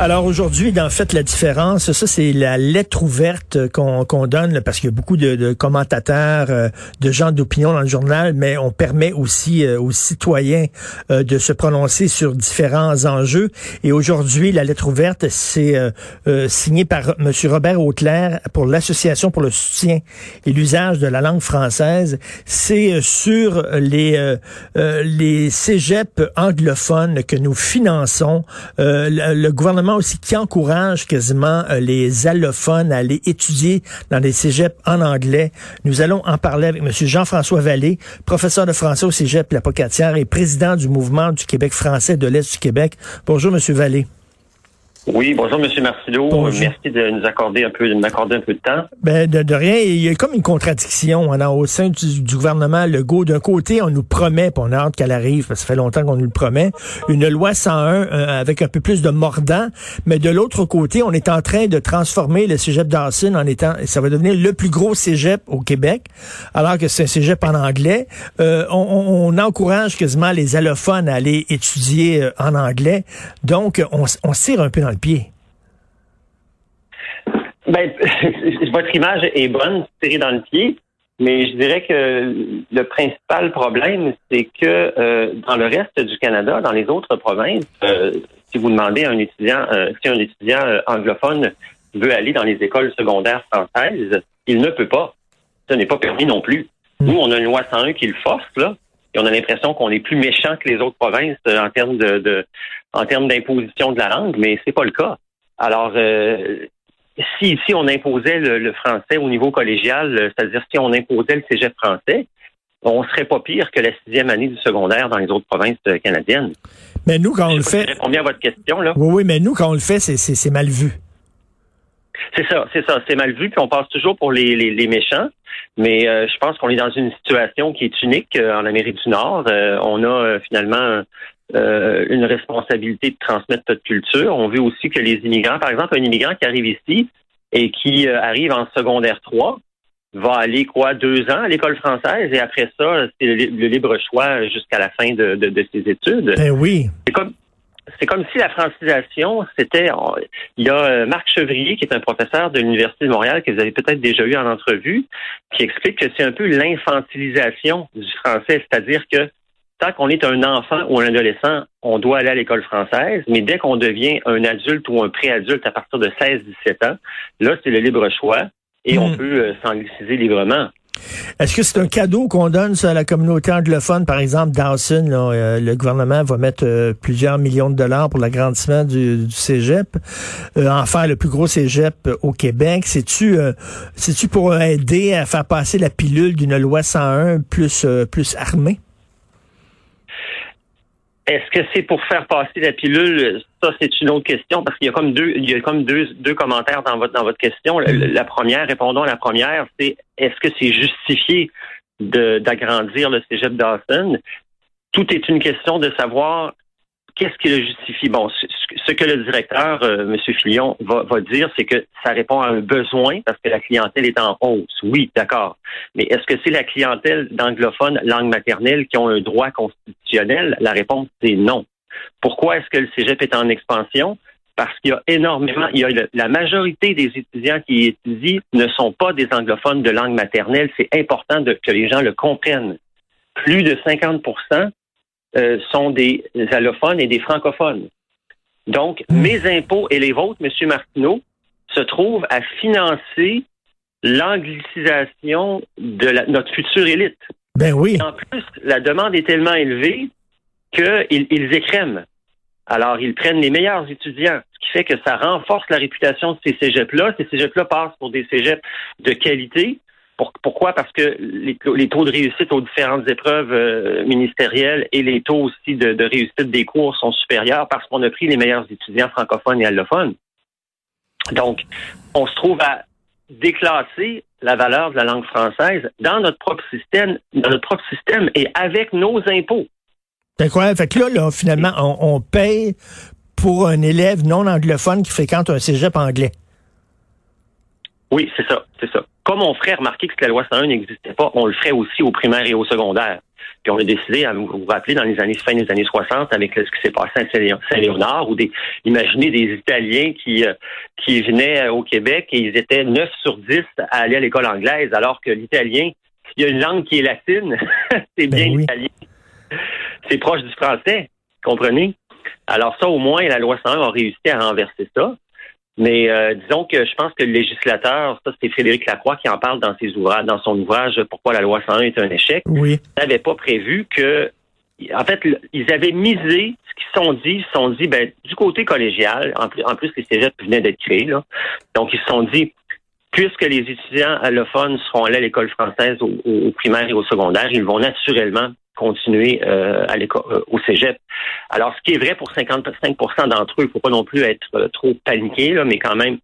Alors aujourd'hui, dans Faites la différence, ça c'est la lettre ouverte qu'on qu'on donne parce qu'il y a beaucoup de, de commentateurs, euh, de gens d'opinion dans le journal, mais on permet aussi euh, aux citoyens euh, de se prononcer sur différents enjeux. Et aujourd'hui, la lettre ouverte, c'est signée par M. Robert Auclair pour l'Association pour le soutien et l'usage de la langue française. C'est sur les les cégeps anglophones que nous finançons. le, le gouvernement aussi qui encourage quasiment euh, les allophones à aller étudier dans des cégeps en anglais. Nous allons en parler avec M. Jean-François Vallée, professeur de français au cégep La Pocatière et président du mouvement du Québec français de l'Est du Québec. Bonjour, M. Vallée. Oui, bonjour M. Marcello. Merci de nous accorder un peu, de m'accorder un peu de temps. Ben, de, rien. Il y a comme une contradiction hein, au sein du, du gouvernement Legault. D'un côté, on nous promet, puis on a hâte qu'elle arrive, parce que ça fait longtemps qu'on nous le promet, une loi 101 euh, avec un peu plus de mordant. Mais de l'autre côté, on est en train de transformer le cégep d'Arsène en étant, ça va devenir le plus gros cégep au Québec, alors que c'est un cégep en anglais. Euh, on, on, encourage quasiment les allophones à aller étudier euh, en anglais. Donc, on, on tire un peu dans le pied. Ben, votre image est bonne, tirée dans le pied, mais je dirais que le principal problème, c'est que euh, dans le reste du Canada, dans les autres provinces, euh, si vous demandez à un étudiant, euh, si un étudiant anglophone veut aller dans les écoles secondaires françaises, il ne peut pas. Ce n'est pas permis non plus. Nous, on a une loi 101 qui le force, là, et on a l'impression qu'on est plus méchant que les autres provinces en termes de, en termes d'imposition de la langue, mais c'est pas le cas. Alors, si ici on imposait le, français au niveau collégial, euh, c'est-à-dire si on imposait le cégep français, on serait pas pire que la sixième année du secondaire dans les autres provinces euh, canadiennes. Mais nous, quand on le fait. Je réponds bien à votre question, là. Oui, oui, mais nous, quand on le fait, c'est mal vu. C'est ça, c'est ça. C'est mal vu, puis on passe toujours pour les, les, méchants. Mais euh, je pense qu'on est dans une situation qui est unique en Amérique du Nord. on a finalement euh, une responsabilité de transmettre notre culture. On veut aussi que les immigrants, par exemple, un immigrant qui arrive ici et qui euh, arrive en secondaire 3, va aller quoi deux ans à l'école française et après ça, c'est le, libre choix jusqu'à la fin de, de, ses études. Ben oui. C'est comme c'est comme si la francisation, c'était. Il y a euh, Marc Chevrier, qui est un professeur de l'Université de Montréal, que vous avez peut-être déjà eu en entrevue, qui explique que c'est un peu l'infantilisation du français, c'est-à-dire que tant qu'on est un enfant ou un adolescent, on doit aller à l'école française, mais dès qu'on devient un adulte ou un préadulte à partir de 16-17 ans, là, c'est le libre choix et on hmm. peut euh, s'angliciser librement. Est-ce que c'est un cadeau qu'on donne à la communauté anglophone, par exemple, Dawson, euh, le gouvernement va mettre euh, plusieurs millions de dollars pour l'agrandissement du, du cégep, en faire le plus gros cégep au Québec. C'est-tu c'est-tu pour aider à faire passer la pilule d'une loi 101 plus, plus armée? Est-ce que c'est pour faire passer la pilule? Ça, c'est une autre question parce qu'il y a comme deux, il y a comme deux, deux commentaires dans votre, dans votre question. La, première, répondons à la première, c'est est-ce que c'est justifié d'agrandir le cégep Dawson? Tout est une question de savoir qu'est-ce qui le justifie? Bon, ce que le directeur, euh, M. Fillon, va, va dire, c'est que ça répond à un besoin parce que la clientèle est en hausse. Oui, d'accord. Mais est-ce que c'est la clientèle d'anglophones langue maternelle qui ont un droit constitutionnel? La réponse, c'est non. Pourquoi est-ce que le cégep est en expansion? Parce qu'il y a énormément, il y a la majorité des étudiants qui étudient ne sont pas des anglophones de langue maternelle. C'est important de, que les gens le comprennent. Plus de 50 euh, sont des allophones et des francophones. Donc, hmm. mes impôts et les vôtres, M. Martineau, se trouvent à financer l'anglicisation de notre future élite. Ben oui. en plus, la demande est tellement élevée qu'ils ils écrèment. Alors, ils prennent les meilleurs étudiants, ce qui fait que ça renforce la réputation de ces cégeps-là. Ces cégeps-là passent pour des cégeps de qualité. Pourquoi? Parce que les, taux de réussite aux différentes épreuves euh, ministérielles et les taux aussi de, réussite des cours sont supérieurs parce qu'on a pris les meilleurs étudiants francophones et allophones. Donc, on se trouve à déclasser la valeur de la langue française dans notre propre système, dans notre propre système et avec nos impôts. C'est incroyable. Fait que là, finalement, on, paye pour un élève non anglophone qui fréquente un cégep anglais. Oui, c'est ça, c'est ça. Comme on ferait remarquer que la loi 101 n'existait pas, on le ferait aussi au primaire et au secondaire. Puis on a décidé, à vous vous rappelez, dans les années fin des années 60, avec ce qui s'est passé à Saint-Léonard, ou des, imaginez des Italiens qui euh, qui venaient euh, au Québec et ils étaient 9 sur 10 à aller à l'école anglaise, alors que l'italien, il y a une langue qui est latine, c'est bien ben l'italien. C'est proche du français, comprenez? Alors ça, au moins, la loi 101 a réussi à renverser ça. Mais euh, disons que je pense que le législateur, ça c'est Frédéric Lacroix qui en parle dans ses ouvrages, dans son ouvrage Pourquoi la loi 101 est un échec. Oui. N'avait pas prévu que, en fait, ils avaient misé ce qu'ils se sont dit. Ils se sont dit, ben du côté collégial, en plus, en plus les cégeps venaient d'être créés, là. Donc ils se sont dit, puisque les étudiants allophones seront allés à l'école française au, au primaire et au secondaire, ils vont naturellement continuer euh, à euh, au cégep. Alors, ce qui est vrai pour 55% d'entre eux, il ne faut pas non plus être euh, trop paniqué, là, mais quand même,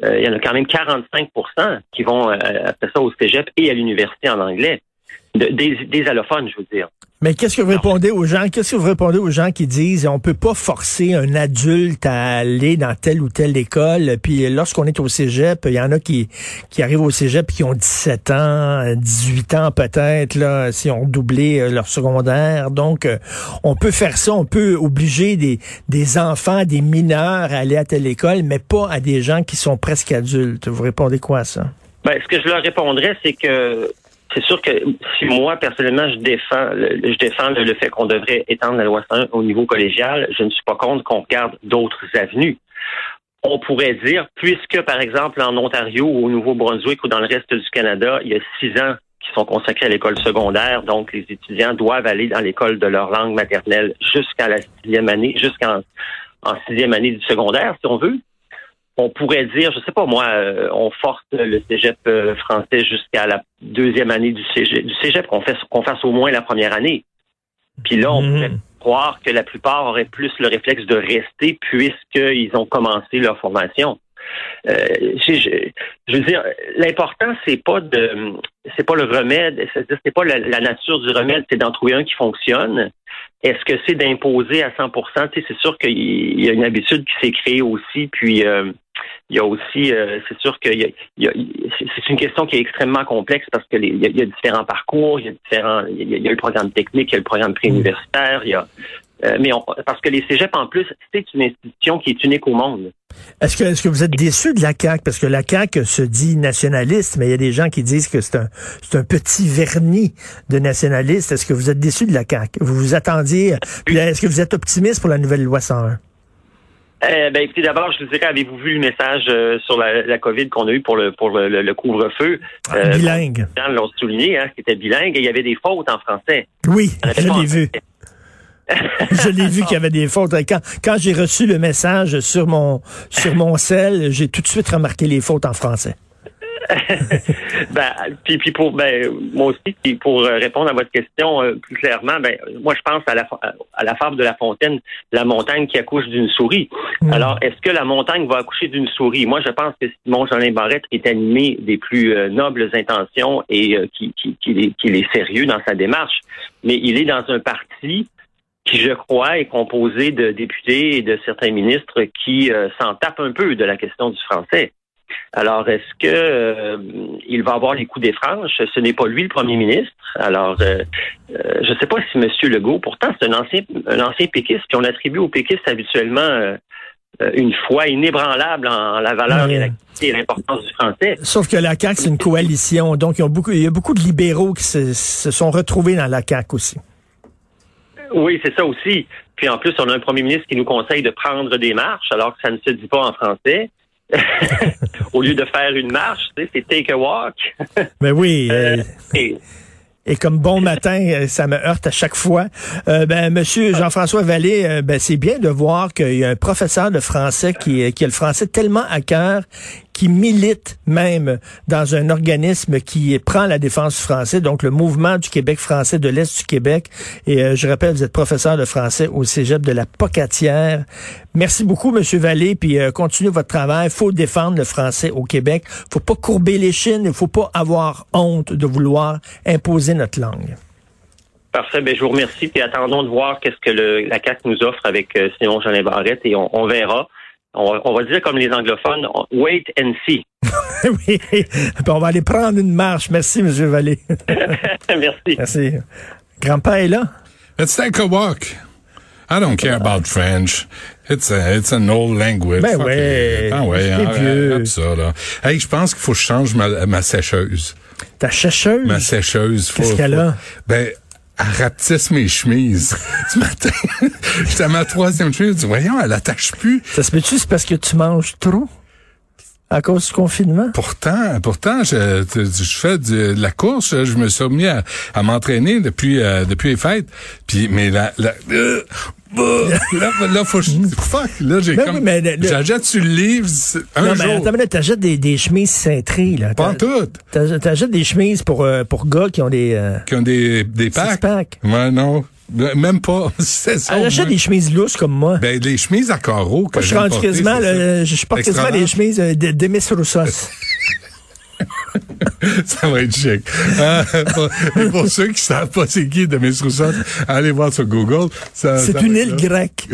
il y en a quand même 45% qui vont après ça au cégep et à l'université en anglais. Des allophones, je veux dire. Mais qu'est-ce que vous répondez aux gens? Qu'est-ce que vous répondez aux gens qui disent on peut pas forcer un adulte à aller dans telle ou telle école? Puis lorsqu'on est au cégep, il y en a qui, qui arrivent au cégep qui ont 17 ans, 18 ans peut-être, là, si on doublé euh, leur secondaire. Donc, euh, on peut faire ça, on peut obliger des, des enfants, des mineurs à aller à telle école, mais pas à des gens qui sont presque adultes. Vous répondez quoi à ça? Ben, ce que je leur répondrais, c'est que c'est sûr que si moi, personnellement, je défends le, je défends le, fait qu'on devrait étendre la loi 101 au niveau collégial, je ne suis pas contre qu'on regarde d'autres avenues. On pourrait dire, puisque, par exemple, en Ontario ou au Nouveau-Brunswick ou dans le reste du Canada, il y a six ans qui sont consacrés à l'école secondaire, donc les étudiants doivent aller dans l'école de leur langue maternelle jusqu'à la sixième année, jusqu'en en sixième année du secondaire, si on veut on pourrait dire, je sais pas moi, euh, on force le cégep euh, français jusqu'à la deuxième année du cégep, du cégep qu'on fasse, qu'on fasse au moins la première année. Puis là, on mhm. pourrait croire que la plupart auraient plus le réflexe de rester puisqu'ils ont commencé leur formation. Euh, je, veux dire, l'important c'est pas de, c'est pas le remède, c'est pas la, nature du remède, c'est d'en trouver un qui fonctionne. Est-ce que c'est d'imposer à 100% C'est sûr qu'il y a une habitude qui s'est créée aussi, puis il y a aussi, euh, c'est sûr que c'est une question qui est extrêmement complexe parce que il, y a, différents parcours, il y a différents, il y a, le programme technique, il y a le programme préuniversitaire, il y a euh, mais parce que les cégeps, en plus, c'est une institution qui est unique au monde. Est-ce que, est-ce que vous êtes déçu de la CAQ? Parce que la CAQ se dit nationaliste, mais il y a des gens qui disent que c'est un, c'est un petit vernis de nationaliste. Est-ce que vous êtes déçu de la CAQ? Vous vous attendiez, est-ce que vous êtes optimiste pour la nouvelle loi 101? Eh ben, écoutez, d'abord, je vous dirais, avez-vous vu le message euh, sur la, la COVID qu'on a eu pour le pour le, couvre-feu? Euh, bilingue. Les l'ont souligné, hein, c'était bilingue et il y avait des fautes en français. Oui, je l'ai vu. je l'ai vu qu'il y avait des fautes. Quand, quand j'ai reçu le message sur mon sur mon cell, j'ai tout de suite remarqué les fautes en français. ben, puis, puis pour ben, moi aussi, puis pour euh, répondre à votre question euh, plus clairement, ben, moi je pense à la, à la fable de La Fontaine, la montagne qui accouche d'une souris. Hmm. Alors, est-ce que la montagne va accoucher d'une souris? Moi, je pense que Simon Jolin Barrette est animé des plus euh, nobles intentions et qui, qui, qui, est, qui est sérieux dans sa démarche, mais il est dans un parti qui, je crois, est composé de députés et de certains ministres qui s'en tapent un peu de la question du français. Alors, est-ce que euh, il va avoir les coups des franges? Ce n'est pas lui le premier ministre. Alors, euh, euh, je ne sais pas si M. Legault, pourtant, c'est un ancien, un ancien péquiste, puis on attribue aux péquistes habituellement une foi inébranlable en la valeur et l'importance du français. Sauf que la CAQ, c'est une coalition. Donc, il y a beaucoup, il y a beaucoup de libéraux qui se, se sont retrouvés dans la CAQ aussi. Oui, c'est ça aussi. Puis en plus, on a un premier ministre qui nous conseille de prendre des marches alors que ça ne se dit pas en français. Au lieu de faire une marche, c'est take a walk. Mais oui. Euh, euh, Et comme bon matin, euh, ça me heurte à chaque fois. Euh, ben, Monsieur Jean-François Vallée, euh, ben, c'est bien de voir qu'il y a un professeur de français qui, qui a le français tellement à cœur qui milite même dans un organisme qui prend la défense du français, donc le mouvement du Québec français de l'Est du Québec. Et je rappelle, vous êtes professeur de français au Cégep de la Pocatière. Merci beaucoup, Monsieur Vallée, puis continuez votre travail. faut défendre le français au Québec. faut pas courber les chines, il faut pas avoir honte de vouloir imposer notre langue. Parfait. Ben, je vous remercie. et attendons de voir qu'est-ce que la CAC nous offre avec euh, Simon Jean Barrette et on, verra. On, va dire comme les anglophones, wait and see. oui. on va aller prendre une marche. Merci, M. Vallée. Merci. Merci. Grand-père est là? Let's take a walk. I don't care about French. It's a, it's an old language. Ben ouais. Ah ouais, arrête, ça, là. Hey, je pense qu'il faut que je change ma, ma sécheuse. Ta sécheuse? Ma sécheuse. Qu'est-ce qu'elle a? Ben, elle rapetisse mes chemises. Ce matin, j'étais à ma troisième chemise, voyons, elle attache plus. Ça se peut-tu, c'est parce que tu manges trop? À cause du confinement? Pourtant, pourtant, je, je fais de, la course. Je me suis remis à, m'entraîner depuis euh, depuis les fêtes. Puis, mais la, la euh, là, là, faut fuck. Là, j'ai ben comme, oui, j'achète sur le livre un non, jour. mais attends, t'achètes des, des chemises cintrées, là. Pas toutes. T'achètes des chemises pour, euh, pour gars qui ont des, euh, qui ont des, des packs. packs. Ouais, non. Même pas. Ça. J'achète des chemises lousses comme moi. Ben, des chemises à carreaux que je porte quasiment, je porte quasiment des chemises euh, de, de Miss Roussos. ça va être chic. Euh, pour, ceux qui savent pas c'est qui Demis Rousseau, allez voir sur Google. C'est une île grecque.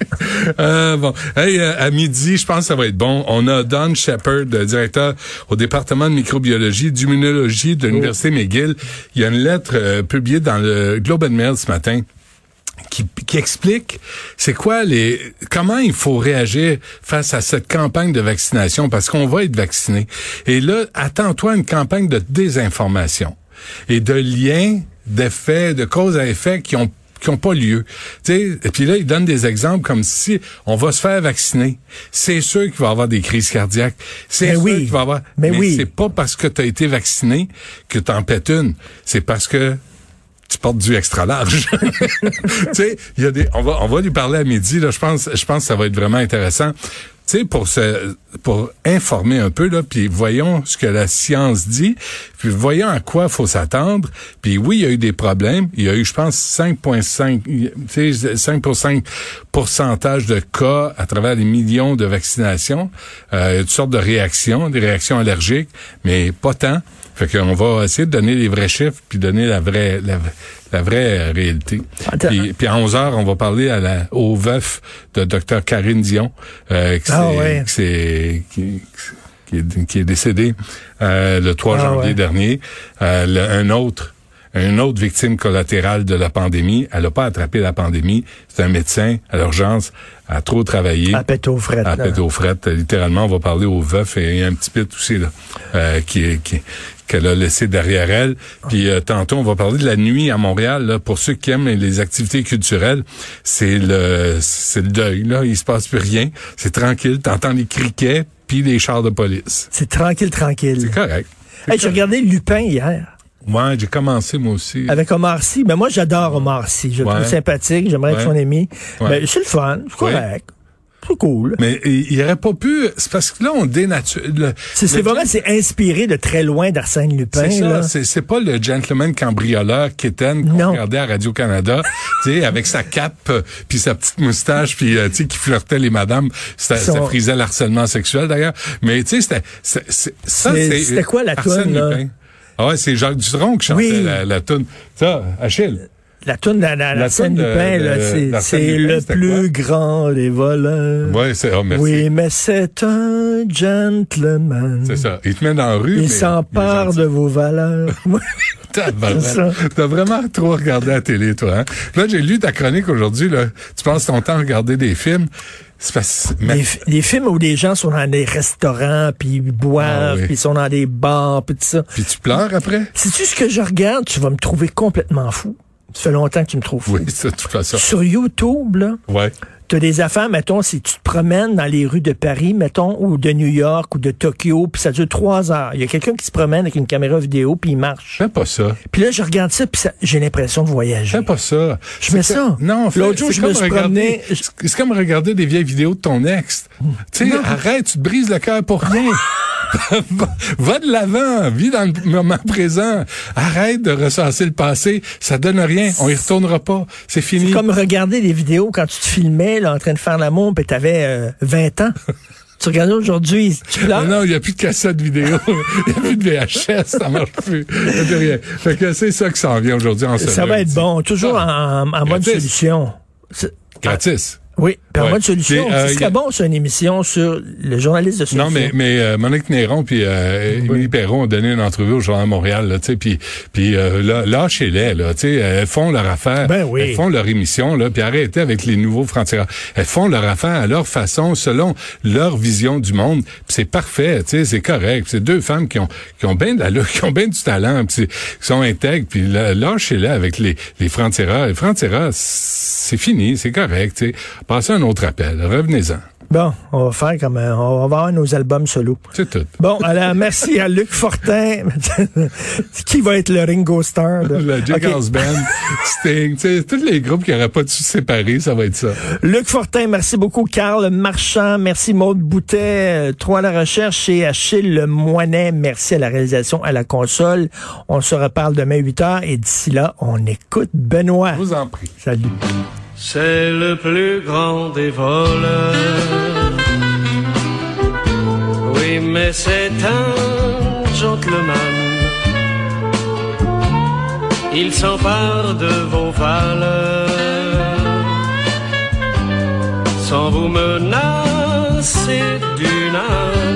Euh, bon, hey, euh, à midi, je pense que ça va être bon. On a Don Shepard, directeur au département de microbiologie, d'immunologie de l'université McGill. Il y a une lettre publiée dans le Globe and Mail ce matin qui, qui explique c'est quoi les comment il faut réagir face à cette campagne de vaccination parce qu'on va être vacciné. Et là, attends-toi une campagne de désinformation et de liens, d'effets, de causes à effet qui ont qui ont pas lieu. et puis là, il donne des exemples comme si on va se faire vacciner. C'est sûr qu'il va y avoir des crises cardiaques. C'est sûr qu'il va y avoir. Mais, mais oui. c'est pas parce que tu as été vacciné que tu en pètes une. C'est parce que tu portes du extra large. tu sais, il y a des on va on va lui parler à midi là, je pense je pense que ça va être vraiment intéressant. Tu sais pour se pour informer un peu là, puis voyons ce que la science dit, puis voyons à quoi faut s'attendre. Puis oui, il y a eu des problèmes, il y a eu je pense 5.5 tu sais 5 pourcentage de cas à travers les millions de vaccinations, euh, il y toutes sortes de réactions, des réactions allergiques, mais pas tant. Fait qu'on va essayer de donner les vrais chiffres puis donner la vraie la, vraie réalité. Puis, puis, à 11 heures, on va parler à la, au veuf de Dr Karine Dion, euh, qui, ah, est, qui, qui, est, qui est décédé euh, le 3 ah janvier dernier. Euh, un autre une autre victime collatérale de la pandémie. Elle n'a pas attrapé la pandémie. C'est un médecin à l'urgence, a trop travaillé. À pète aux frettes. À pète aux frettes. Littéralement, on va parler au veuf et un petit pit aussi, là, euh, qui, qui, qu'elle a laissé derrière elle. Puis euh, tantôt, on va parler de la nuit à Montréal. Là, pour ceux qui aiment les activités culturelles, c'est le c'est le deuil. Là, il se passe plus rien. C'est tranquille. T'entends les criquets puis les chars de police. C'est tranquille, tranquille. C'est correct. Hey, j'ai regardé Lupin hier. Ouais, j'ai commencé moi aussi. Avec Omar Sy. Mais ben, moi, j'adore Omar Sy. Je le trouve sympathique. J'aimerais être son ami. Mais ben, c'est le fun. C'est correct cool. Mais il aurait pas pu. C'est parce que là, on dénature. C'est vraiment, c'est inspiré de très loin d'Arsène Lupin. C'est ça. C'est pas le gentleman cambrioleur Kitten qu'on regardait à Radio Canada, tu sais, avec sa cape puis sa petite moustache puis euh, tu sais qui flirtait les madames. Ça, ça frisait l'harcèlement sexuel d'ailleurs. Mais tu sais, c'était ça. C'était quoi la toune là? Ah ouais, c'est Jacques Dutronc qui chantait la, la toune. Ça, Achille. La toune la, la, la scène Lupin, c'est le plus grand des voleurs. Ouais, c'est oh, merci. Oui, mais c'est un gentleman. C'est ça. Il te met dans la rue. Il s'empare de vos valeurs. T'as vraiment trop regardé la télé, toi. Hein? Là, j'ai lu ta chronique aujourd'hui. Là. Tu passes ton temps à regarder des films. Les, les, films où les gens sont dans des restaurants, puis ils boivent, ah puis ils sont dans des bars, puis tout ça. Puis tu pleures après? Si tu ce que je regarde, tu vas me trouver complètement fou. Ça fait longtemps que tu me trouves fou. Oui, c'est toute façon. Sur YouTube, là, ouais. Tu as des affaires, mettons, si tu te promènes dans les rues de Paris, mettons, ou de New York, ou de Tokyo, puis ça dure trois heures. Il y a quelqu'un qui se promène avec une caméra vidéo, puis il marche. Fais pas ça. Puis là, je regarde ça, puis ça- j'ai l'impression de voyager. Fais pas ça. Je C'est ça. Non, fais- L'autre jour, c'est je me comme suis promené- C'est comme regarder des vieilles vidéos de ton ex. Tu sais, arrête, tu te brises le cœur pour rien. va, de l'avant, vis dans le moment présent. Arrête de ressasser le passé, ça donne rien, on y retournera pas, c'est fini. Comme regarder des vidéos quand tu te filmais là, en train de faire l'amour, puis t'avais euh, 20 ans. tu regardes aujourd'hui, tu pleures. Non, non, il n'y a plus de cassette vidéo, il n'y a plus de VHS, ça marche plus. Il a plus rien. Fait que c'est ça qui s'en vient aujourd'hui en ça ce va être bon. Toujours en, en mode Gratis. solution. Gratis. Oui, en Ouais. mode solution. Puis, euh, Ce y serait a- bon sur une émission sur le journaliste de solution. Non, mais mais euh, Monique Néron puis euh, Émilie Perron ont donné une entrevue au Journal de Montréal, là, tu sais, puis puis euh, là, lâchez-les, là, tu sais, elles font leur affaire, Ben oui. elles font leur émission, là, puis arrêtez avec les nouveaux frontières. Elles font leur affaire à leur façon, selon leur vision du monde, c'est parfait, tu sais, c'est correct. C'est deux femmes qui ont qui ont bien de la qui ont bien du talent, puis c'est- qui sont intègres, puis là, lâchez-les avec les les francs-tireurs. Les francs-tireurs, c'est fini, c'est correct, tu sais. Passez un autre appel, revenez-en, Bon, on va faire comme un- on va avoir nos albums solo. c'est tout. Bon, alors merci à Luc Fortin, qui va être le Ringo Starr. Le. House Band, Sting, tous les groupes qui n'auraient pas dû se séparer, ça va être ça. Luc Fortin, merci beaucoup. Carl Marchand, merci Maude Boutet, euh, Trois à la recherche et Achille Le Moinet, merci à la réalisation, à la console. On se reparle demain 8 heures et d'ici là, on écoute Benoît. Je vous en prie. Salut. C'est le plus grand des voleurs. Oui, mais c'est un gentleman. Il s'empare de vos valeurs sans vous menacer d'une âme.